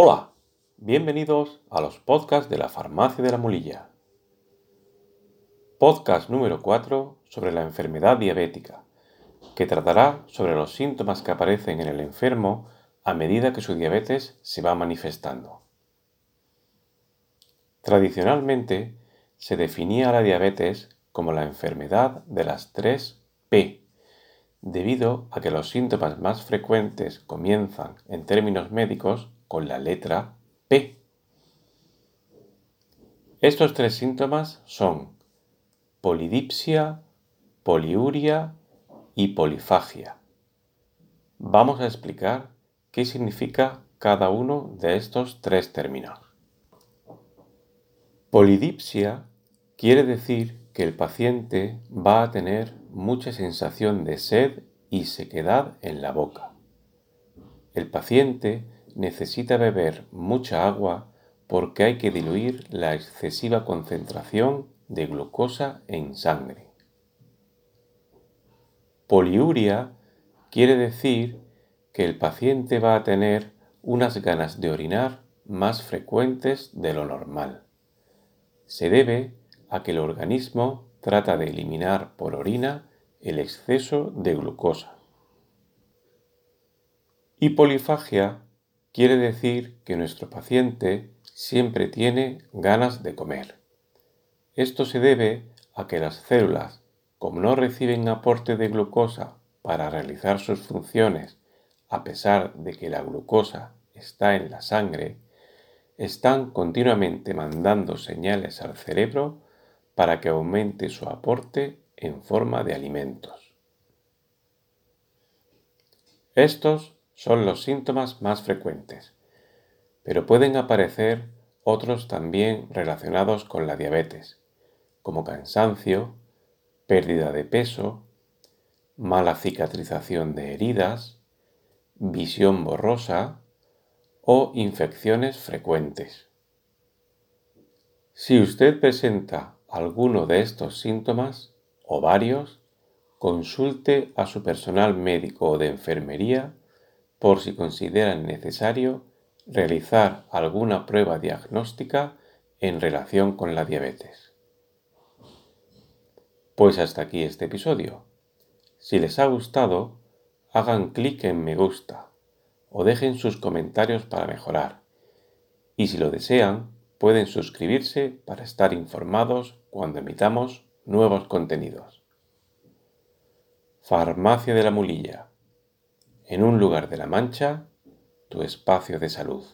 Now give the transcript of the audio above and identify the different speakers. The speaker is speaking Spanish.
Speaker 1: Hola, bienvenidos a los podcasts de la Farmacia de la Mulilla. Podcast número 4 sobre la enfermedad diabética, que tratará sobre los síntomas que aparecen en el enfermo a medida que su diabetes se va manifestando. Tradicionalmente se definía la diabetes como la enfermedad de las tres P, debido a que los síntomas más frecuentes comienzan en términos médicos con la letra P. Estos tres síntomas son polidipsia, poliuria y polifagia. Vamos a explicar qué significa cada uno de estos tres términos. Polidipsia quiere decir que el paciente va a tener mucha sensación de sed y sequedad en la boca. El paciente necesita beber mucha agua porque hay que diluir la excesiva concentración de glucosa en sangre. Poliuria quiere decir que el paciente va a tener unas ganas de orinar más frecuentes de lo normal. Se debe a que el organismo trata de eliminar por orina el exceso de glucosa. Y polifagia quiere decir que nuestro paciente siempre tiene ganas de comer. Esto se debe a que las células, como no reciben aporte de glucosa para realizar sus funciones, a pesar de que la glucosa está en la sangre, están continuamente mandando señales al cerebro para que aumente su aporte en forma de alimentos. Estos son los síntomas más frecuentes, pero pueden aparecer otros también relacionados con la diabetes, como cansancio, pérdida de peso, mala cicatrización de heridas, visión borrosa o infecciones frecuentes. Si usted presenta alguno de estos síntomas o varios, consulte a su personal médico o de enfermería por si consideran necesario realizar alguna prueba diagnóstica en relación con la diabetes. Pues hasta aquí este episodio. Si les ha gustado, hagan clic en me gusta o dejen sus comentarios para mejorar. Y si lo desean, pueden suscribirse para estar informados cuando emitamos nuevos contenidos. Farmacia de la Mulilla en un lugar de la Mancha, tu espacio de salud.